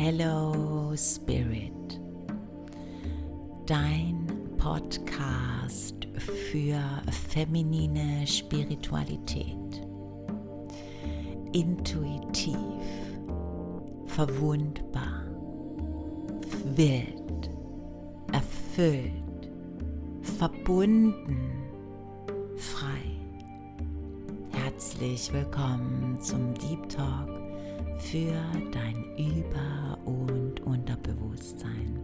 Hello Spirit, dein Podcast für feminine Spiritualität. Intuitiv, verwundbar, wild, erfüllt, verbunden, frei. Herzlich willkommen zum Deep Talk für dein Über- und Unterbewusstsein.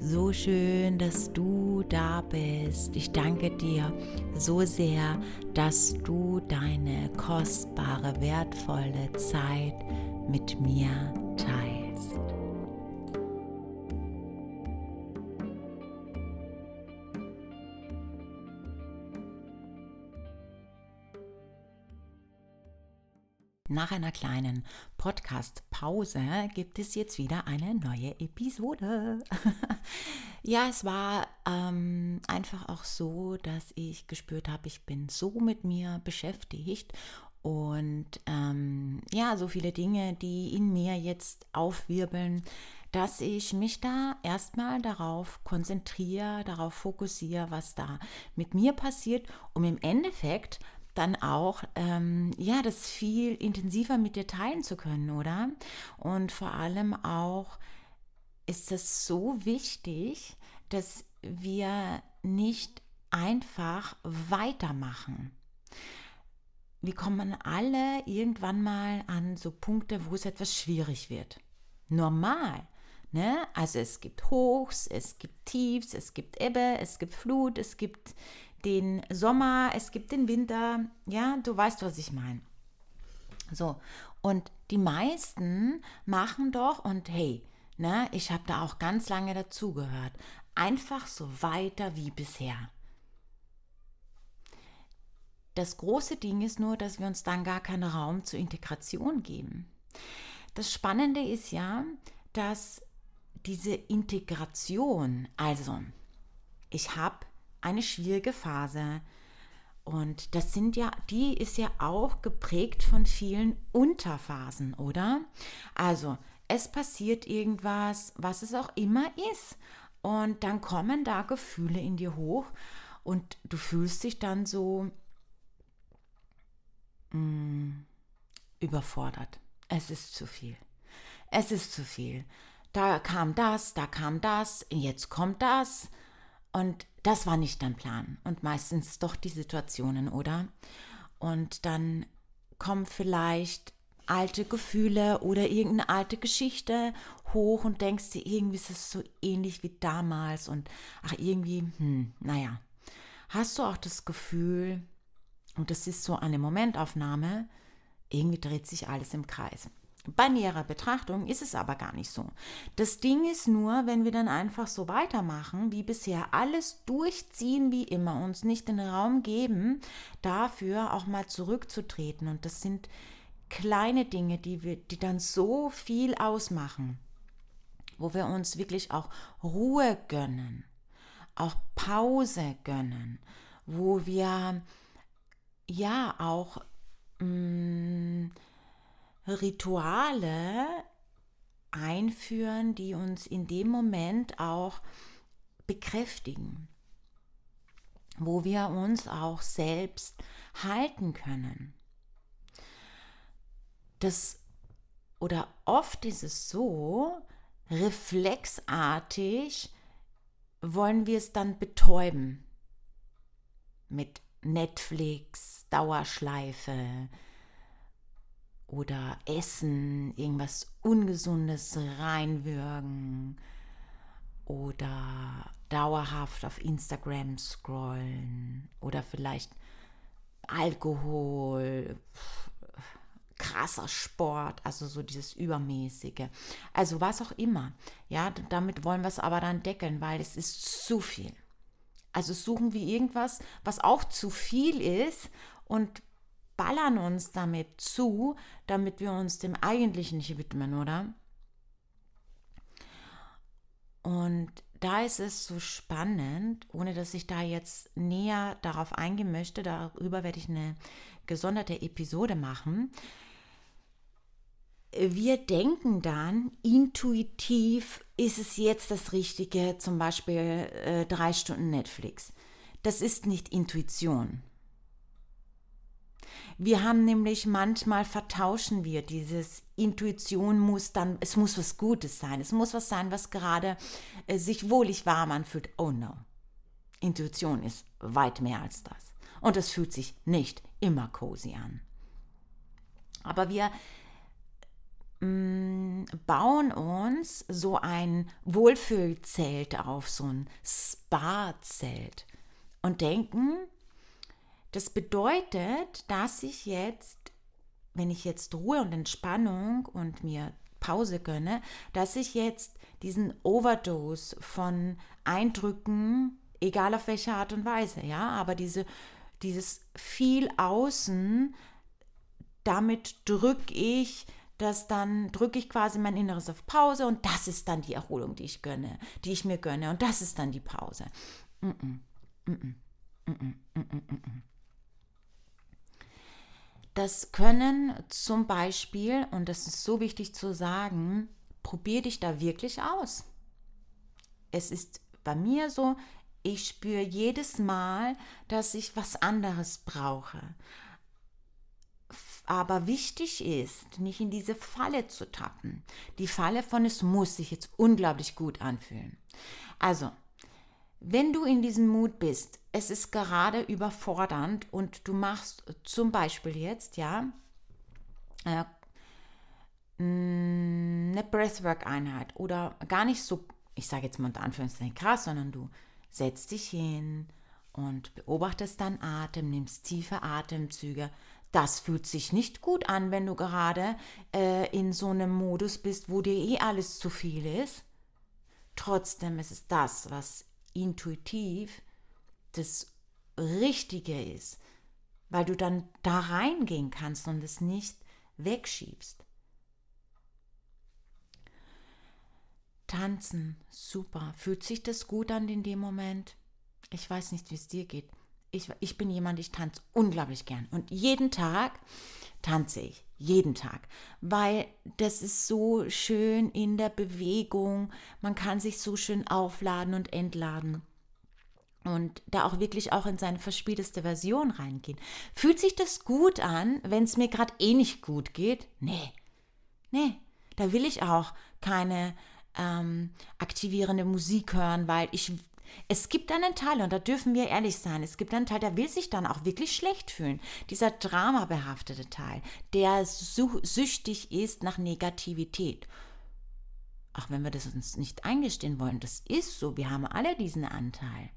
So schön, dass du da bist. Ich danke dir so sehr, dass du deine kostbare, wertvolle Zeit mit mir teilst. Nach einer kleinen Podcast-Pause gibt es jetzt wieder eine neue Episode. ja, es war ähm, einfach auch so, dass ich gespürt habe, ich bin so mit mir beschäftigt und ähm, ja, so viele Dinge, die in mir jetzt aufwirbeln, dass ich mich da erstmal darauf konzentriere, darauf fokussiere, was da mit mir passiert, um im Endeffekt dann auch, ähm, ja, das viel intensiver mit dir teilen zu können, oder? Und vor allem auch ist es so wichtig, dass wir nicht einfach weitermachen. Wir kommen alle irgendwann mal an so Punkte, wo es etwas schwierig wird. Normal. Ne? Also es gibt Hochs, es gibt Tiefs, es gibt Ebbe, es gibt Flut, es gibt den Sommer, es gibt den Winter. Ja, du weißt, was ich meine. So, und die meisten machen doch, und hey, ne, ich habe da auch ganz lange dazugehört, einfach so weiter wie bisher. Das große Ding ist nur, dass wir uns dann gar keinen Raum zur Integration geben. Das Spannende ist ja, dass diese Integration, also ich habe eine schwierige Phase. Und das sind ja, die ist ja auch geprägt von vielen Unterphasen, oder? Also, es passiert irgendwas, was es auch immer ist. Und dann kommen da Gefühle in dir hoch und du fühlst dich dann so mh, mm, überfordert. Es ist zu viel. Es ist zu viel. Da kam das, da kam das, jetzt kommt das. Und das war nicht dein Plan. Und meistens doch die Situationen, oder? Und dann kommen vielleicht alte Gefühle oder irgendeine alte Geschichte hoch und denkst dir, irgendwie ist es so ähnlich wie damals und ach, irgendwie, hm, naja. Hast du auch das Gefühl, und das ist so eine Momentaufnahme, irgendwie dreht sich alles im Kreis. Bei näherer Betrachtung ist es aber gar nicht so. Das Ding ist nur, wenn wir dann einfach so weitermachen, wie bisher, alles durchziehen wie immer, uns nicht den Raum geben, dafür auch mal zurückzutreten. Und das sind kleine Dinge, die, wir, die dann so viel ausmachen, wo wir uns wirklich auch Ruhe gönnen, auch Pause gönnen, wo wir ja auch mh, mm, Rituale einführen, die uns in dem Moment auch bekräftigen, wo wir uns auch selbst halten können. Das oder oft ist es so, reflexartig wollen wir es dann betäuben mit Netflix, Dauerschleife, oder essen, irgendwas Ungesundes reinwürgen oder dauerhaft auf Instagram scrollen oder vielleicht Alkohol, krasser Sport, also so dieses Übermäßige. Also was auch immer. Ja, damit wollen wir es aber dann deckeln, weil es ist zu viel. Also suchen wir irgendwas, was auch zu viel ist und ballern uns damit zu, damit wir uns dem Eigentlichen nicht widmen, oder? Und da ist es so spannend, ohne dass ich da jetzt näher darauf eingehen möchte, darüber werde ich eine gesonderte Episode machen. wir denken dann, intuitiv ist es jetzt das Richtige, zum Beispiel äh, drei Stunden Netflix. Das ist nicht Intuition. Wir haben nämlich manchmal vertauschen wir dieses Intuition muss dann, es muss was Gutes sein, es muss was sein, was gerade äh, sich wohlig warm anfühlt. Oh no. Intuition ist weit mehr als das. Und es fühlt sich nicht immer cozy an. Aber wir mm, bauen uns so ein Wohlfühlzelt auf, so ein Spa-Zelt und denken, das bedeutet, dass ich jetzt, wenn ich jetzt Ruhe und Entspannung und mir Pause gönne, dass ich jetzt diesen Overdose von Eindrücken, egal auf welche Art und Weise, ja, aber diese, dieses viel Außen, damit drücke ich das dann drücke ich quasi mein Inneres auf Pause und das ist dann die Erholung, die ich gönne, die ich mir gönne und das ist dann die Pause. Mm -mm, mm das können zum Beispiel, und das ist so wichtig zu sagen, probier dich da wirklich aus. Es ist bei mir so, ich spüre jedes Mal, dass ich was anderes brauche. Aber wichtig ist, nicht in diese Falle zu tappen. Die Falle von es muss sich jetzt unglaublich gut anfühlen. Also, wenn du in diesem Mut bist, es ist gerade überfordernd und du machst zum Beispiel jetzt, ja, äh, mm, eine Breathwork-Einheit oder gar nicht so, ich sage jetzt mal unter Anführungszeichen krass, sondern du setzt dich hin und beobachtest deinen Atem, nimmst tiefe Atemzüge. Das fühlt sich nicht gut an, wenn du gerade äh, in so einem Modus bist, wo dir eh alles zu viel ist. Trotzdem ist es das, was intuitiv das Richtige ist, weil du dann da reingehen kannst und es nicht wegschiebst. Tanzen, super. Fühlt sich das gut an in dem Moment? Ich weiß nicht, wie es dir geht. Ich, ich bin jemand, ich tanze unglaublich gern. Und jeden Tag tanze ich. Jeden Tag. Weil das ist so schön in der Bewegung. Man kann sich so schön aufladen und entladen. Und da auch wirklich auch in seine verspielteste Version reingehen. Fühlt sich das gut an, wenn es mir gerade eh nicht gut geht? Nee. Nee. Da will ich auch keine ähm, aktivierende Musik hören, weil ich es gibt einen Teil, und da dürfen wir ehrlich sein, es gibt einen Teil, der will sich dann auch wirklich schlecht fühlen. Dieser dramabehaftete Teil, der süchtig ist nach Negativität. Auch wenn wir das uns nicht eingestehen wollen, das ist so, wir haben alle diesen Anteil.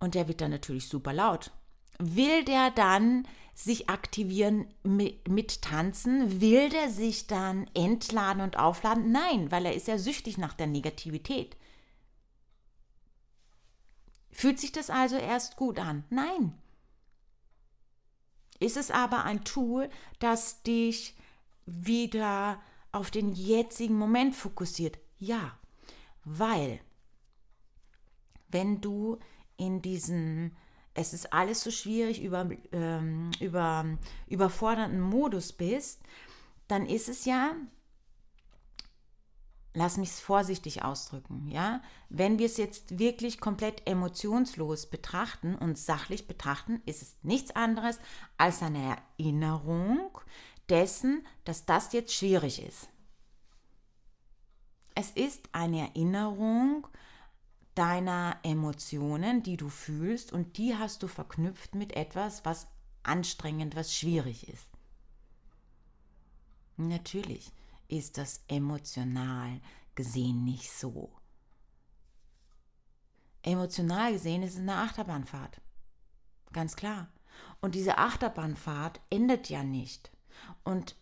Und der wird dann natürlich super laut. Will der dann sich aktivieren mit, mit, Tanzen? Will der sich dann entladen und aufladen? Nein, weil er ist ja süchtig nach der Negativität. Fühlt sich das also erst gut an? Nein. Ist es aber ein Tool, das dich wieder auf den jetzigen Moment fokussiert? Ja, weil wenn du in diesen es ist alles so schwierig, über, ähm, über überfordernden Modus bist, dann ist es ja, lass mich es vorsichtig ausdrücken, ja, wenn wir es jetzt wirklich komplett emotionslos betrachten und sachlich betrachten, ist es nichts anderes als eine Erinnerung dessen, dass das jetzt schwierig ist. Es ist eine Erinnerung deiner Emotionen, die du fühlst, und die hast du verknüpft mit etwas, was anstrengend, was schwierig ist. Natürlich ist das emotional gesehen nicht so. Emotional gesehen ist es eine Achterbahnfahrt. Ganz klar. Und diese Achterbahnfahrt endet ja nicht. Und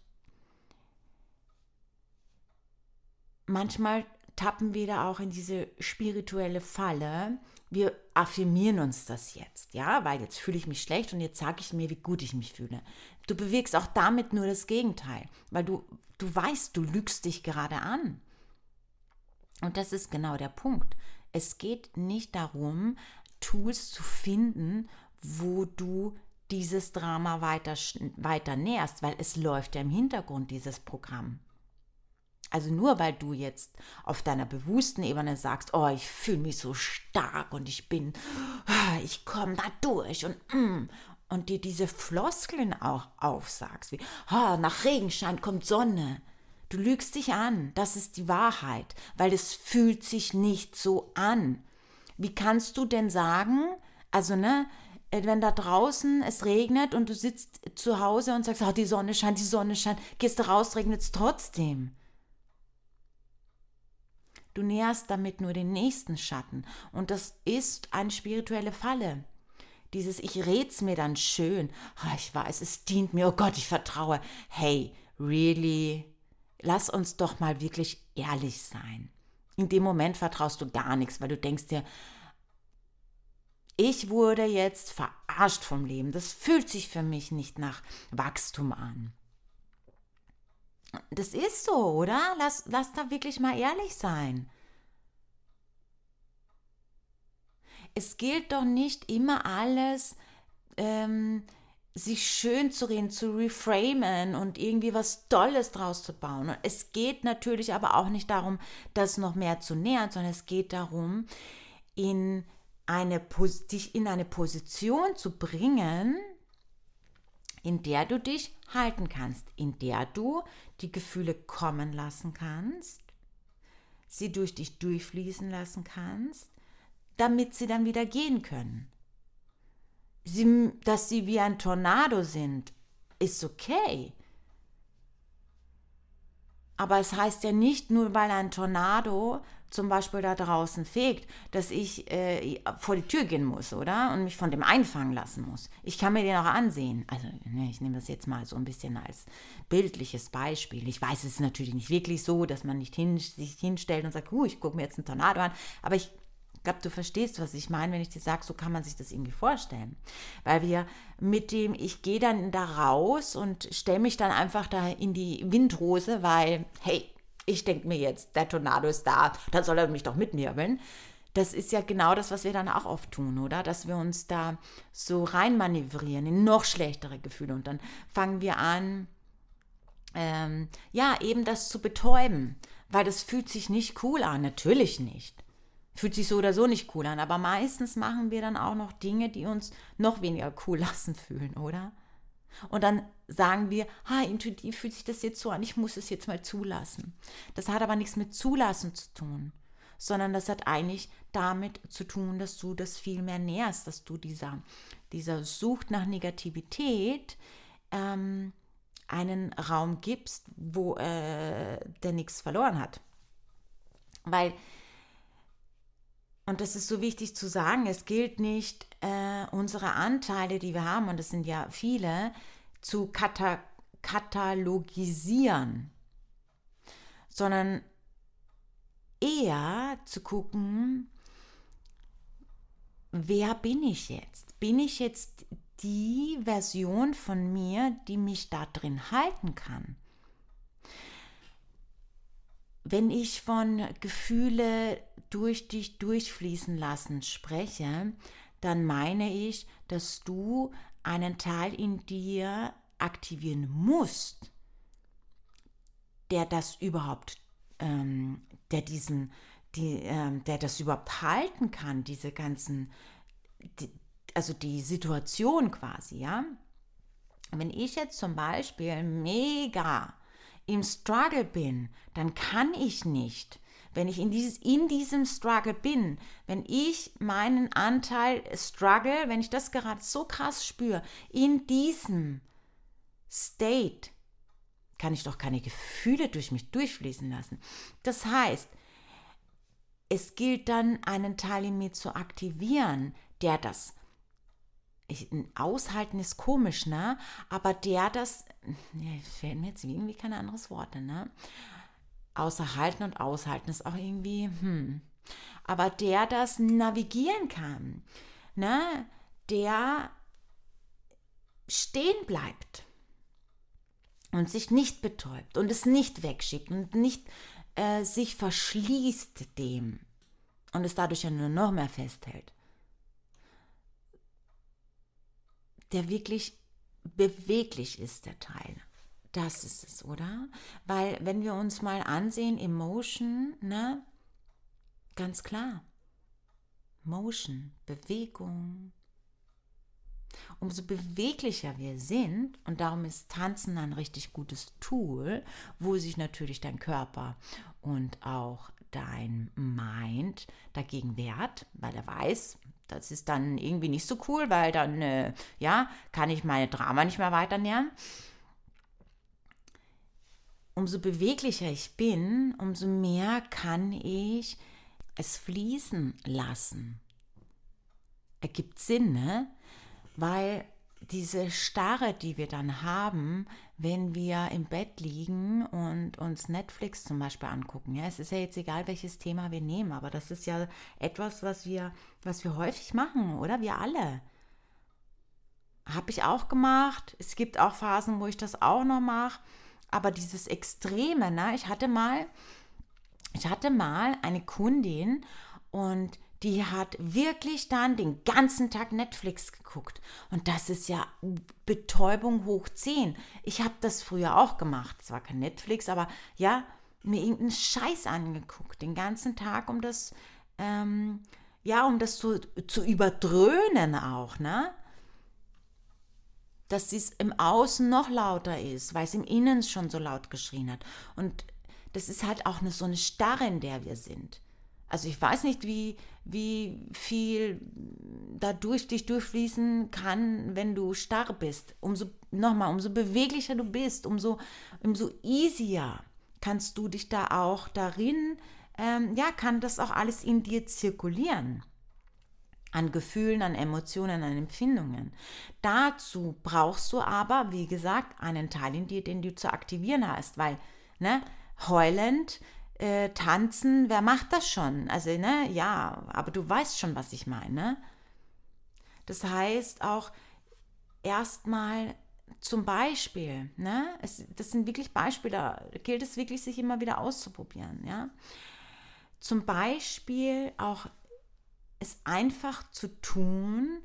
manchmal tappen wir da auch in diese spirituelle Falle. Wir affirmieren uns das jetzt, ja, weil jetzt fühle ich mich schlecht und jetzt sage ich mir, wie gut ich mich fühle. Du bewegst auch damit nur das Gegenteil, weil du, du weißt, du lügst dich gerade an. Und das ist genau der Punkt. Es geht nicht darum, Tools zu finden, wo du dieses Drama weiter, weiter nährst, weil es läuft ja im Hintergrund, dieses Programm. Also nur weil du jetzt auf deiner bewussten Ebene sagst, oh, ich fühle mich so stark und ich bin, ah, ich komme da durch und mm, und dir diese Floskeln auch aufsagst, wie, oh, nach Regenschein kommt Sonne. Du lügst dich an, das ist die Wahrheit, weil es fühlt sich nicht so an. Wie kannst du denn sagen, also ne, wenn da draußen es regnet und du sitzt zu Hause und sagst, oh, die Sonne scheint, die Sonne scheint, gehst du raus, regnet es trotzdem. Du näherst damit nur den nächsten Schatten und das ist eine spirituelle Falle. Dieses Ich red's mir dann schön. Oh, ich weiß, es dient mir. Oh Gott, ich vertraue. Hey, really? Lass uns doch mal wirklich ehrlich sein. In dem Moment vertraust du gar nichts, weil du denkst dir, ich wurde jetzt verarscht vom Leben. Das fühlt sich für mich nicht nach Wachstum an. Das ist so, oder? Lass, lass da wirklich mal ehrlich sein. Es gilt doch nicht immer alles, ähm, sich schön zu reden, zu reframen und irgendwie was Tolles draus zu bauen. Und es geht natürlich aber auch nicht darum, das noch mehr zu nähern, sondern es geht darum, in eine, dich in eine Position zu bringen, in der du dich halten kannst, in der du die Gefühle kommen lassen kannst, sie durch dich durchfließen lassen kannst, damit sie dann wieder gehen können. Sie, dass sie wie ein Tornado sind, ist okay. Aber es heißt ja nicht nur, weil ein Tornado zum Beispiel da draußen fegt, dass ich äh, vor die Tür gehen muss, oder? Und mich von dem einfangen lassen muss. Ich kann mir den auch ansehen. Also, ne, ich nehme das jetzt mal so ein bisschen als bildliches Beispiel. Ich weiß, es ist natürlich nicht wirklich so, dass man nicht hin, sich hinstellt und sagt, ich gucke mir jetzt einen Tornado an. Aber ich glaube, du verstehst, was ich meine, wenn ich dir sage, so kann man sich das irgendwie vorstellen. Weil wir mit dem, ich gehe dann da raus und stelle mich dann einfach da in die Windrose, weil, hey, ich denke mir jetzt, der Tornado ist da, dann soll er mich doch mitnirbeln. Das ist ja genau das, was wir dann auch oft tun, oder? Dass wir uns da so reinmanövrieren in noch schlechtere Gefühle und dann fangen wir an, ähm, ja, eben das zu betäuben, weil das fühlt sich nicht cool an, natürlich nicht. Fühlt sich so oder so nicht cool an, aber meistens machen wir dann auch noch Dinge, die uns noch weniger cool lassen fühlen, oder? Und dann sagen wir, ha, intuitiv fühlt sich das jetzt so an, ich muss es jetzt mal zulassen. Das hat aber nichts mit Zulassen zu tun, sondern das hat eigentlich damit zu tun, dass du das viel mehr nährst, dass du dieser, dieser Sucht nach Negativität ähm, einen Raum gibst, wo äh, der nichts verloren hat. Weil, und das ist so wichtig zu sagen, es gilt nicht, äh, unsere Anteile, die wir haben, und das sind ja viele, zu kata katalogisieren, sondern eher zu gucken, wer bin ich jetzt? Bin ich jetzt die Version von mir, die mich da drin halten kann? Wenn ich von Gefühle durch dich durchfließen lassen spreche, dann meine ich, dass du einen Teil in dir aktivieren musst, der das überhaupt, ähm, der diesen, die, ähm, der das überhaupt halten kann, diese ganzen, die, also die Situation quasi, ja. Wenn ich jetzt zum Beispiel mega im Struggle bin, dann kann ich nicht wenn ich in, dieses, in diesem Struggle bin, wenn ich meinen Anteil Struggle, wenn ich das gerade so krass spüre, in diesem State, kann ich doch keine Gefühle durch mich durchfließen lassen. Das heißt, es gilt dann, einen Teil in mir zu aktivieren, der das ich, aushalten ist komisch, ne? Aber der das, ja, fällt mir jetzt irgendwie kein anderes Wort, ne? Außer halten und aushalten ist auch irgendwie, hm. Aber der das navigieren kann, ne, der stehen bleibt und sich nicht betäubt und es nicht wegschiebt und nicht äh, sich verschließt dem und es dadurch ja nur noch mehr festhält. der wirklich beweglich ist, der Teil. Das ist es, oder? Weil wenn wir uns mal ansehen, Emotion, ne? Ganz klar. Motion, Bewegung. Umso beweglicher wir sind, und darum ist Tanzen ein richtig gutes Tool, wo sich natürlich dein Körper und auch dein Mind dagegen wehrt, weil er weiß, das ist dann irgendwie nicht so cool, weil dann, äh, ja, kann ich meine Drama nicht mehr weiter nähern. Umso beweglicher ich bin, umso mehr kann ich es fließen lassen. Ergibt Sinn, ne? Weil diese Starre, die wir dann haben, wenn wir im Bett liegen und uns Netflix zum Beispiel angucken. Ja, es ist ja jetzt egal, welches Thema wir nehmen, aber das ist ja etwas, was wir, was wir häufig machen, oder? Wir alle. Habe ich auch gemacht. Es gibt auch Phasen, wo ich das auch noch mache. Aber dieses Extreme, ne? Ich hatte mal, ich hatte mal eine Kundin und die hat wirklich dann den ganzen Tag Netflix geguckt. Und das ist ja Betäubung hoch 10. Ich habe das früher auch gemacht. Es war kein Netflix, aber ja, mir irgendeinen Scheiß angeguckt. Den ganzen Tag, um das, ähm, ja, um das zu, zu überdröhnen auch, ne? Dass es im Außen noch lauter ist, weil es im Innen schon so laut geschrien hat. Und das ist halt auch eine, so eine Starre, in der wir sind. Also ich weiß nicht, wie, wie viel da durch dich durchfließen kann, wenn du starr bist. Umso, nochmal, umso beweglicher du bist, umso, umso easier kannst du dich da auch darin, ähm, ja, kann das auch alles in dir zirkulieren. An Gefühlen, an Emotionen, an Empfindungen. Dazu brauchst du aber, wie gesagt, einen Teil in dir, den du zu aktivieren hast, weil, ne, heulend äh, tanzen, wer macht das schon? Also, ne, ja, aber du weißt schon, was ich meine. Das heißt auch erstmal zum Beispiel, ne, es, das sind wirklich Beispiele, da gilt es wirklich, sich immer wieder auszuprobieren, ja. Zum Beispiel auch es einfach zu tun,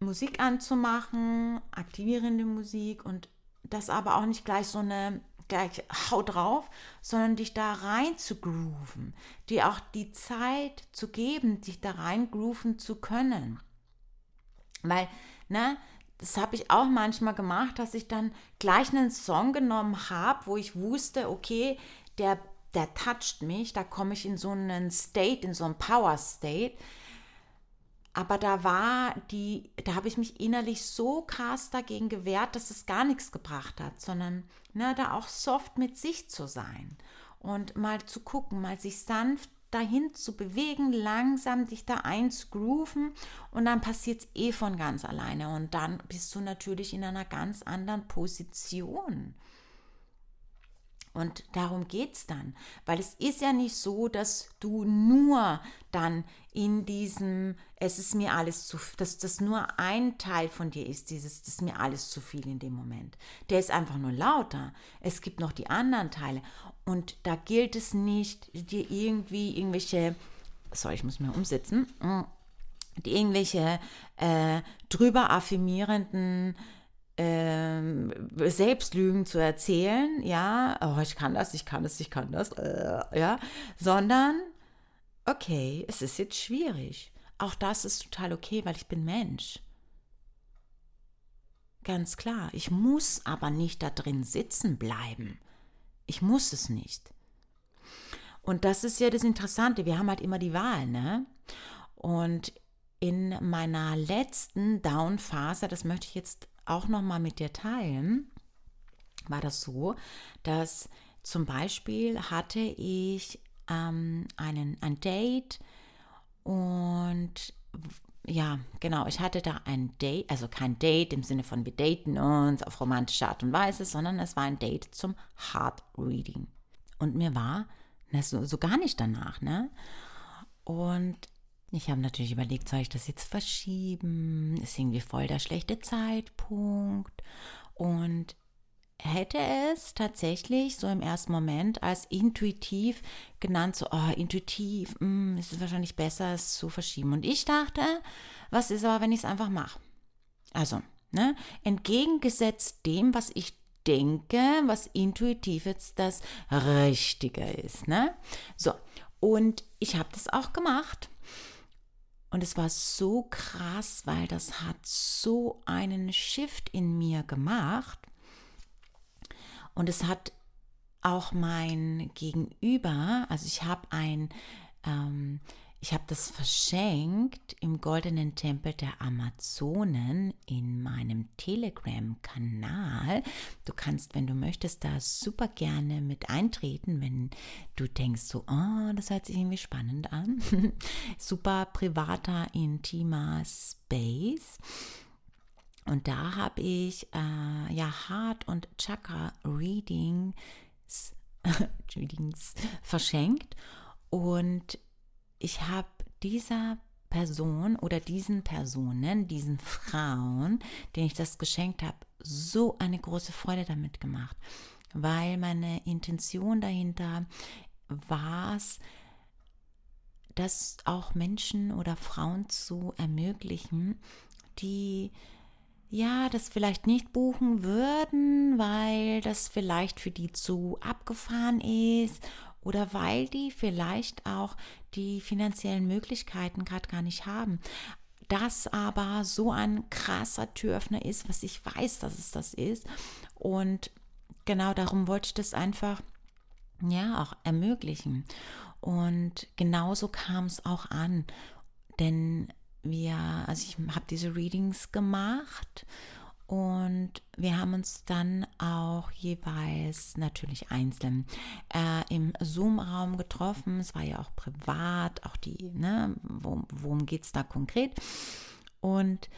Musik anzumachen, aktivierende Musik und das aber auch nicht gleich so eine gleich hau drauf, sondern dich da rein zu grooven, dir auch die Zeit zu geben, dich da rein grooven zu können. Weil, ne, das habe ich auch manchmal gemacht, dass ich dann gleich einen Song genommen habe, wo ich wusste, okay, der, der toucht mich, da komme ich in so einen State, in so einen Power State aber da war die, da habe ich mich innerlich so krass dagegen gewehrt, dass es gar nichts gebracht hat, sondern ne, da auch soft mit sich zu sein und mal zu gucken, mal sich sanft dahin zu bewegen, langsam dich da einzugrooven und dann passiert es eh von ganz alleine und dann bist du natürlich in einer ganz anderen Position. Und darum geht es dann, weil es ist ja nicht so, dass du nur dann in diesem, es ist mir alles zu, dass das nur ein Teil von dir ist, dieses, das ist mir alles zu viel in dem Moment. Der ist einfach nur lauter. Es gibt noch die anderen Teile. Und da gilt es nicht, dir irgendwie irgendwelche, sorry, ich muss mir umsetzen, die irgendwelche äh, drüber affirmierenden ähm, Selbstlügen zu erzählen, ja, oh, ich kann das, ich kann das, ich kann das, äh, ja, sondern, okay, es ist jetzt schwierig. Auch das ist total okay, weil ich bin Mensch. Ganz klar, ich muss aber nicht da drin sitzen bleiben. Ich muss es nicht. Und das ist ja das Interessante, wir haben halt immer die Wahl, ne? Und in meiner letzten Down-Phase, das möchte ich jetzt auch noch mal mit dir teilen, war das so, dass zum Beispiel hatte ich ähm, einen, ein Date und ja, genau, ich hatte da ein Date, also kein Date im Sinne von wir daten uns auf romantische Art und Weise, sondern es war ein Date zum Heart Reading. Und mir war ne, so, so gar nicht danach, ne? Und ich habe natürlich überlegt, soll ich das jetzt verschieben? Ist irgendwie voll der schlechte Zeitpunkt. Und hätte es tatsächlich so im ersten Moment als intuitiv genannt, so, oh, intuitiv, mh, mm, ist es wahrscheinlich besser, es zu verschieben. Und ich dachte, was ist aber, wenn ich es einfach mache? Also, ne, entgegengesetzt dem, was ich denke, was intuitiv jetzt das Richtige ist. Ne? So, und ich habe das auch gemacht. Und es war so krass, weil das hat so einen Shift in mir gemacht. Und es hat auch mein Gegenüber, also ich habe ein ähm, ich habe das verschenkt im Goldenen Tempel der Amazonen in meinem Telegram-Kanal. Du kannst, wenn du möchtest, da super gerne mit eintreten, wenn du denkst, so, oh, das hört sich irgendwie spannend an. super privater, intimer Space. Und da habe ich äh, ja Heart- und Chakra-Readings Readings verschenkt. Und ich habe dieser Person oder diesen Personen, diesen Frauen, denen ich das geschenkt habe, so eine große Freude damit gemacht, weil meine Intention dahinter war es, das auch Menschen oder Frauen zu ermöglichen, die ja, das vielleicht nicht buchen würden, weil das vielleicht für die zu abgefahren ist oder weil die vielleicht auch die finanziellen Möglichkeiten gerade gar nicht haben. Das aber so ein krasser Türöffner ist, was ich weiß, dass es das ist. Und genau darum wollte ich das einfach ja auch ermöglichen. Und genauso kam es auch an, denn wir, also ich habe diese Readings gemacht und wir haben uns dann auch jeweils natürlich einzeln äh, im Zoom-Raum getroffen. Es war ja auch privat, auch die, ne, worum, worum geht es da konkret? Und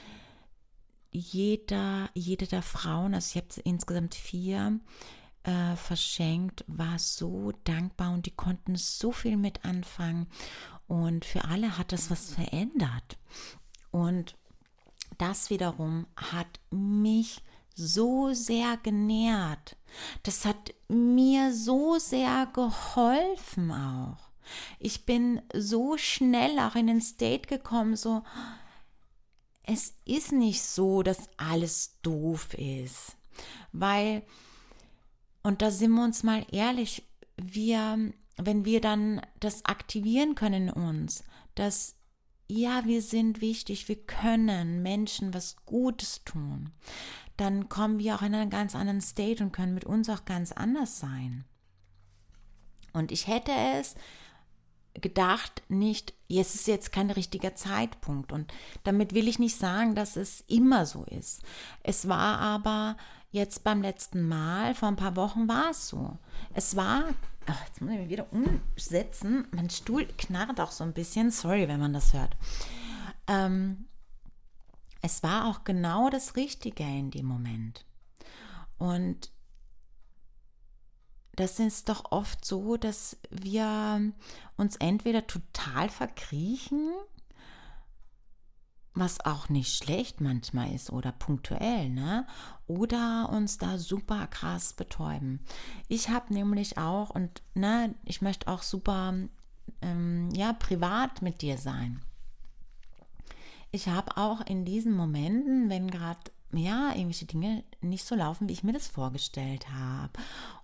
jeder, jede der Frauen, also ich habe insgesamt vier, äh, verschenkt, war so dankbar und die konnten so viel mit anfangen. Und für alle hat das was verändert. Und das wiederum hat mich so sehr genährt. Das hat mir so sehr geholfen auch. Ich bin so schnell auch in den State gekommen, so, es ist nicht so, dass alles doof ist. Weil, und da sind wir uns mal ehrlich, wir, wenn wir dann das aktivieren können in uns, dass ja, wir sind wichtig, wir können Menschen was Gutes tun, dann kommen wir auch in einen ganz anderen State und können mit uns auch ganz anders sein. Und ich hätte es gedacht, nicht, jetzt ist jetzt kein richtiger Zeitpunkt. Und damit will ich nicht sagen, dass es immer so ist. Es war aber jetzt beim letzten Mal, vor ein paar Wochen war es so. Es war Ach, jetzt muss ich mich wieder umsetzen. Mein Stuhl knarrt auch so ein bisschen. Sorry, wenn man das hört. Ähm, es war auch genau das Richtige in dem Moment. Und das ist doch oft so, dass wir uns entweder total verkriechen was auch nicht schlecht manchmal ist oder punktuell, ne? Oder uns da super krass betäuben. Ich habe nämlich auch und ne, ich möchte auch super ähm, ja privat mit dir sein. Ich habe auch in diesen Momenten, wenn gerade ja irgendwelche Dinge nicht so laufen, wie ich mir das vorgestellt habe,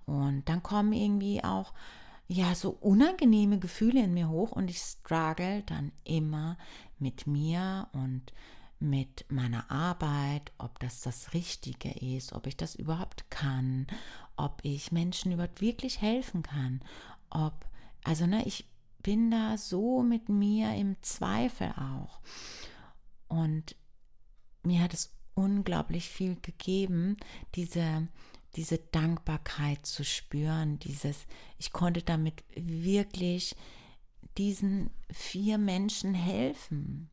und dann kommen irgendwie auch ja so unangenehme Gefühle in mir hoch und ich struggle dann immer mit mir und mit meiner Arbeit, ob das das Richtige ist, ob ich das überhaupt kann, ob ich Menschen überhaupt wirklich helfen kann, ob, also ne, ich bin da so mit mir im Zweifel auch. Und mir hat es unglaublich viel gegeben, diese diese Dankbarkeit zu spüren, dieses, ich konnte damit wirklich diesen vier Menschen helfen.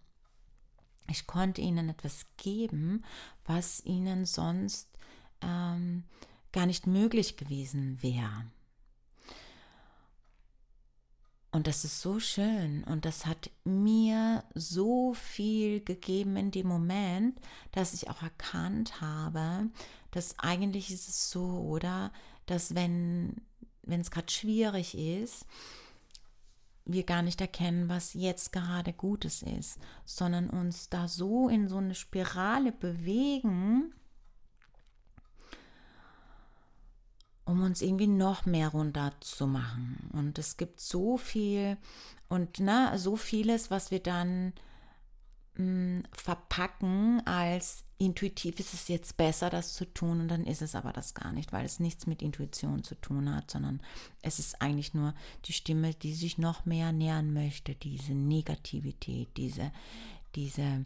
Ich konnte ihnen etwas geben, was ihnen sonst ähm, gar nicht möglich gewesen wäre. Und das ist so schön und das hat mir so viel gegeben in dem Moment, dass ich auch erkannt habe, dass eigentlich ist es so, oder, dass wenn wenn es gerade schwierig ist, wir gar nicht erkennen, was jetzt gerade Gutes ist, sondern uns da so in so eine Spirale bewegen, um uns irgendwie noch mehr runter zu machen. Und es gibt so viel und ne, so vieles, was wir dann mh, verpacken als intuitiv ist es jetzt besser, das zu tun und dann ist es aber das gar nicht, weil es nichts mit Intuition zu tun hat, sondern es ist eigentlich nur die Stimme, die sich noch mehr nähern möchte, diese Negativität, diese, diese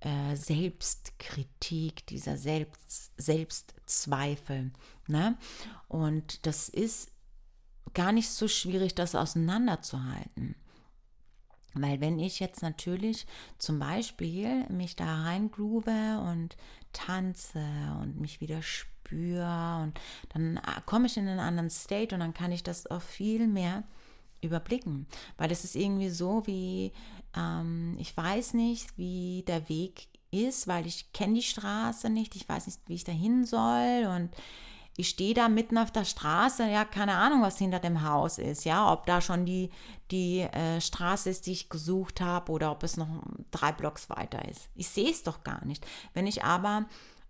äh, Selbstkritik, dieser Selbst, Selbstzweifel. Ne? Und das ist gar nicht so schwierig, das auseinanderzuhalten. Weil wenn ich jetzt natürlich zum Beispiel mich da reingroove und tanze und mich wieder spüre und dann äh, komme ich in einen anderen State und dann kann ich das auch viel mehr überblicken. Weil es ist irgendwie so wie, ähm, ich weiß nicht, wie der Weg ist, weil ich kenne die Straße nicht, ich weiß nicht, wie ich da hin soll und ich stehe da mitten auf der Straße, ja, keine Ahnung, was hinter dem Haus ist, ja, ob da schon die, die äh, Straße ist, die ich gesucht habe oder ob es noch drei Blocks weiter ist. Ich sehe es doch gar nicht. Wenn ich aber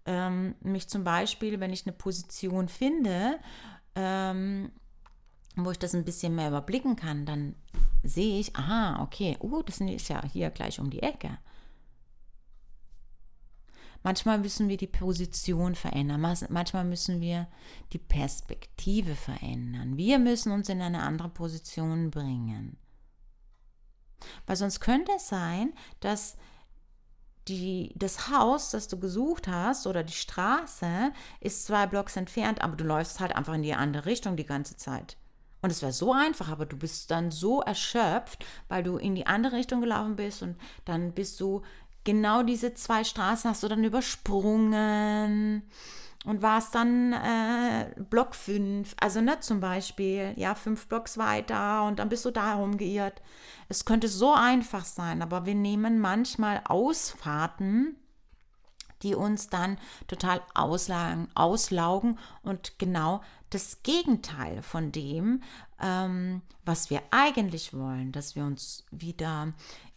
ähm, mich zum Beispiel, wenn ich eine Position finde, ähm, wo ich das ein bisschen mehr überblicken kann, dann sehe ich, aha, okay, uh, das ist ja hier gleich um die Ecke. Manchmal müssen wir die Position verändern, manchmal müssen wir die Perspektive verändern. Wir müssen uns in eine andere Position bringen. Weil sonst könnte es sein, dass die, das Haus, das du gesucht hast oder die Straße ist zwei Blocks entfernt, aber du läufst halt einfach in die andere Richtung die ganze Zeit. Und es wäre so einfach, aber du bist dann so erschöpft, weil du in die andere Richtung gelaufen bist und dann bist du genau diese zwei Straßen hast du dann übersprungen und warst dann äh, Block 5, also ne, zum Beispiel, ja, fünf Blocks weiter und dann bist du da rumgeirrt. Es könnte so einfach sein, aber wir nehmen manchmal Ausfahrten, die uns dann total auslagen, auslaugen und genau das Gegenteil von dem, ähm, was wir eigentlich wollen, dass wir uns wieder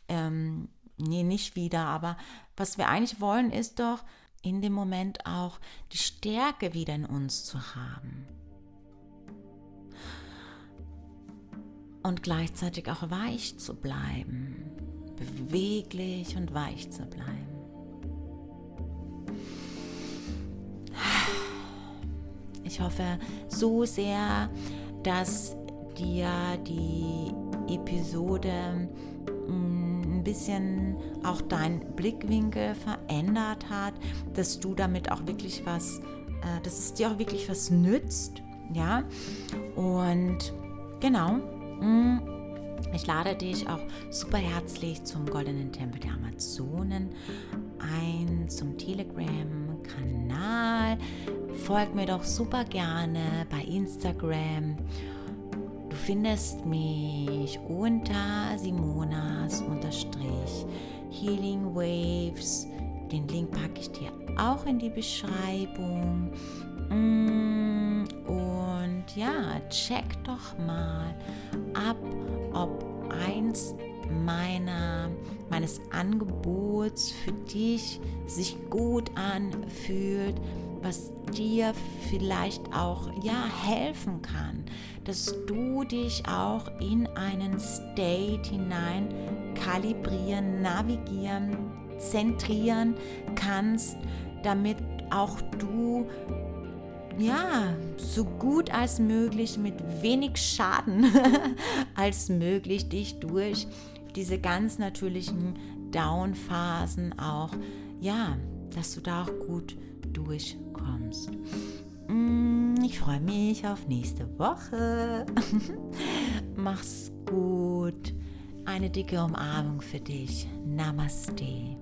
ähm, nee, nicht wieder, aber was wir eigentlich wollen, ist doch in dem Moment auch die Stärke wieder in uns zu haben. Und gleichzeitig auch weich zu bleiben, beweglich und weich zu bleiben. Ich hoffe so sehr, dass dir die Episode bisschen auch dein Blickwinkel verändert hat, dass du damit auch wirklich was, äh, dass es dir auch wirklich was nützt, ja. Und genau, mm, ich lade dich auch super herzlich zum Goldenen Tempel der Amazonen ein, zum Telegram-Kanal. Folgt mir doch super gerne bei Instagram findest mich unter Simonas unterstrich Healing Waves. Den Link packe ich dir auch in die Beschreibung. Mm, und ja, check doch mal ab, ob eins meiner, meines Angebots für dich sich gut anfühlt, was dir vielleicht auch ja helfen kann, dass du dich auch in einen State hinein kalibrieren, navigieren, zentrieren kannst, damit auch du ja, so gut als möglich mit wenig Schaden als möglich dich durch diese ganz natürlichen Down-Phasen auch, ja, dass du da auch gut durchkommst. Mm, ich freue mich auf nächste Woche. Mach's gut. Eine dicke Umarmung für dich. Namaste.